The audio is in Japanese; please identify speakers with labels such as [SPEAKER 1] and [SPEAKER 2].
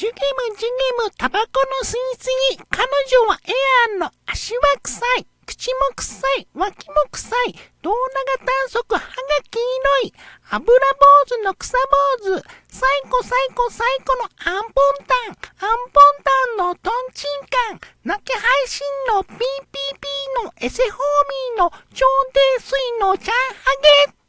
[SPEAKER 1] ジュゲムジュゲムタバコの吸いすぎ。彼女はエアーの足は臭い。口も臭い。脇も臭い。胴長短足。歯が黄色い。油坊主の草坊主。最古最古最古のアンポンタン。アンポンタンのトンチンカン。泣き配信のピーピーピーのエセホーミーの超低水のチャンハゲ